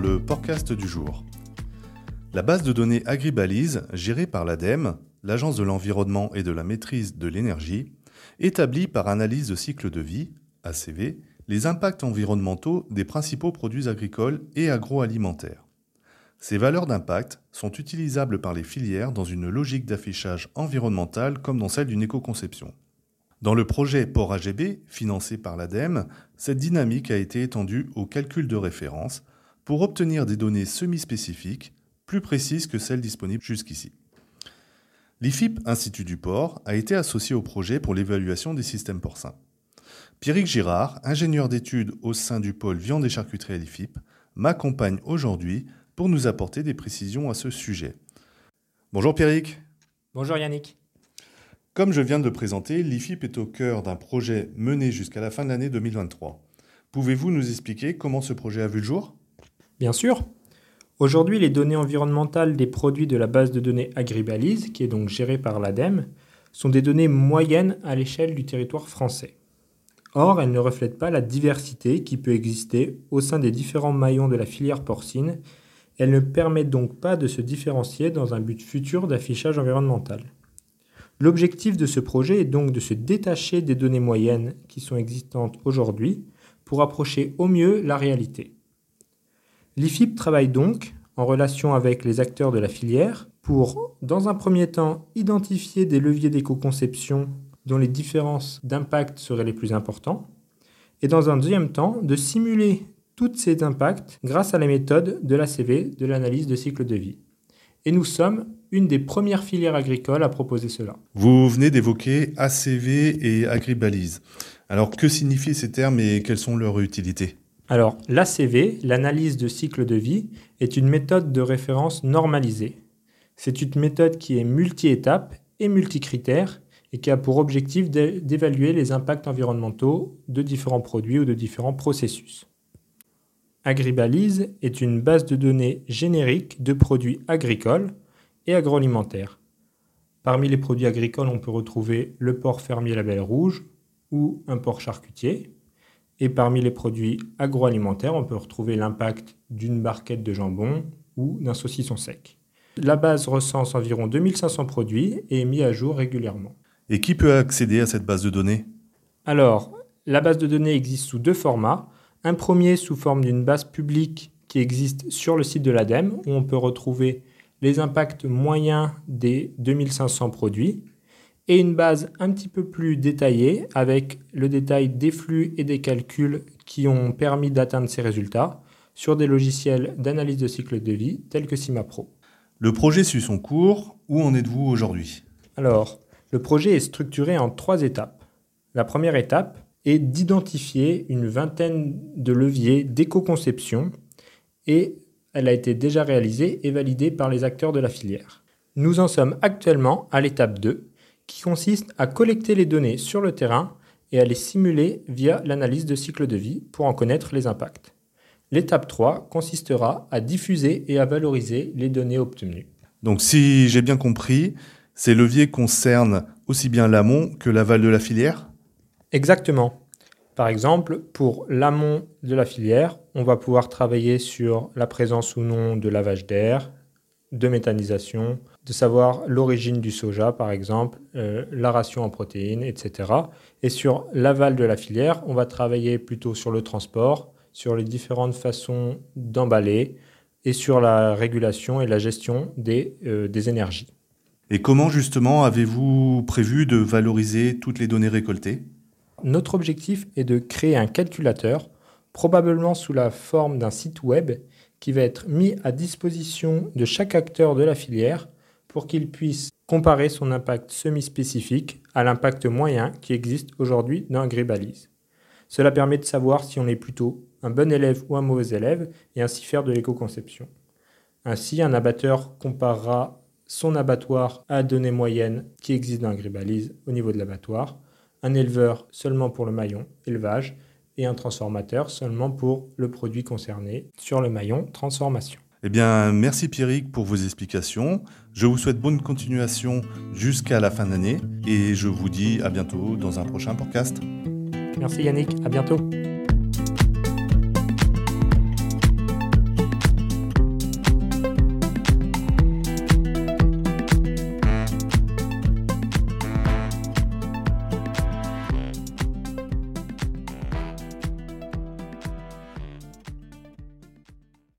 le podcast du jour. La base de données Agribalise, gérée par l'ADEME, l'Agence de l'environnement et de la maîtrise de l'énergie, établit par analyse de cycle de vie, ACV, les impacts environnementaux des principaux produits agricoles et agroalimentaires. Ces valeurs d'impact sont utilisables par les filières dans une logique d'affichage environnemental comme dans celle d'une éco-conception. Dans le projet Port AGB, financé par l'ADEME, cette dynamique a été étendue au calcul de référence pour obtenir des données semi-spécifiques plus précises que celles disponibles jusqu'ici. L'IFIP Institut du Port a été associé au projet pour l'évaluation des systèmes porcins. Pierrick Girard, ingénieur d'études au sein du pôle viande et charcuterie à l'IFIP, m'accompagne aujourd'hui pour nous apporter des précisions à ce sujet. Bonjour Pierrick. Bonjour Yannick. Comme je viens de le présenter, l'IFIP est au cœur d'un projet mené jusqu'à la fin de l'année 2023. Pouvez-vous nous expliquer comment ce projet a vu le jour? Bien sûr. Aujourd'hui, les données environnementales des produits de la base de données Agribalise, qui est donc gérée par l'ADEME, sont des données moyennes à l'échelle du territoire français. Or, elles ne reflètent pas la diversité qui peut exister au sein des différents maillons de la filière porcine elle ne permet donc pas de se différencier dans un but futur d'affichage environnemental. L'objectif de ce projet est donc de se détacher des données moyennes qui sont existantes aujourd'hui pour approcher au mieux la réalité. L'IFIP travaille donc en relation avec les acteurs de la filière pour, dans un premier temps, identifier des leviers d'éco-conception dont les différences d'impact seraient les plus importants, et dans un deuxième temps, de simuler tous ces impacts grâce à la méthode de l'ACV, de l'analyse de cycle de vie. Et nous sommes une des premières filières agricoles à proposer cela. Vous venez d'évoquer ACV et agribalise. Alors que signifient ces termes et quelles sont leurs utilités? Alors l'ACV, l'analyse de cycle de vie, est une méthode de référence normalisée. C'est une méthode qui est multi-étapes et multi-critères et qui a pour objectif d'évaluer les impacts environnementaux de différents produits ou de différents processus. Agribalise est une base de données générique de produits agricoles et agroalimentaires. Parmi les produits agricoles, on peut retrouver le porc fermier label rouge ou un porc charcutier. Et parmi les produits agroalimentaires, on peut retrouver l'impact d'une barquette de jambon ou d'un saucisson sec. La base recense environ 2500 produits et est mise à jour régulièrement. Et qui peut accéder à cette base de données? Alors, la base de données existe sous deux formats. Un premier sous forme d'une base publique qui existe sur le site de l'ADEME, où on peut retrouver les impacts moyens des 2500 produits, et une base un petit peu plus détaillée avec le détail des flux et des calculs qui ont permis d'atteindre ces résultats sur des logiciels d'analyse de cycle de vie tels que CIMAPRO. Le projet suit son cours. Où en êtes-vous aujourd'hui? Alors, le projet est structuré en trois étapes. La première étape, et d'identifier une vingtaine de leviers d'éco-conception et elle a été déjà réalisée et validée par les acteurs de la filière. Nous en sommes actuellement à l'étape 2 qui consiste à collecter les données sur le terrain et à les simuler via l'analyse de cycle de vie pour en connaître les impacts. L'étape 3 consistera à diffuser et à valoriser les données obtenues. Donc si j'ai bien compris, ces leviers concernent aussi bien l'amont que l'aval de la filière? Exactement. Par exemple, pour l'amont de la filière, on va pouvoir travailler sur la présence ou non de lavage d'air, de méthanisation, de savoir l'origine du soja, par exemple, euh, la ration en protéines, etc. Et sur l'aval de la filière, on va travailler plutôt sur le transport, sur les différentes façons d'emballer et sur la régulation et la gestion des, euh, des énergies. Et comment justement avez-vous prévu de valoriser toutes les données récoltées? Notre objectif est de créer un calculateur, probablement sous la forme d'un site web, qui va être mis à disposition de chaque acteur de la filière pour qu'il puisse comparer son impact semi-spécifique à l'impact moyen qui existe aujourd'hui dans Agribalise. Cela permet de savoir si on est plutôt un bon élève ou un mauvais élève et ainsi faire de l'éco-conception. Ainsi, un abatteur comparera son abattoir à la donnée moyenne qui existe dans Agribalise au niveau de l'abattoir un éleveur seulement pour le maillon élevage et un transformateur seulement pour le produit concerné sur le maillon transformation. Eh bien, merci Pierrick pour vos explications. Je vous souhaite bonne continuation jusqu'à la fin d'année et je vous dis à bientôt dans un prochain podcast. Merci Yannick, à bientôt.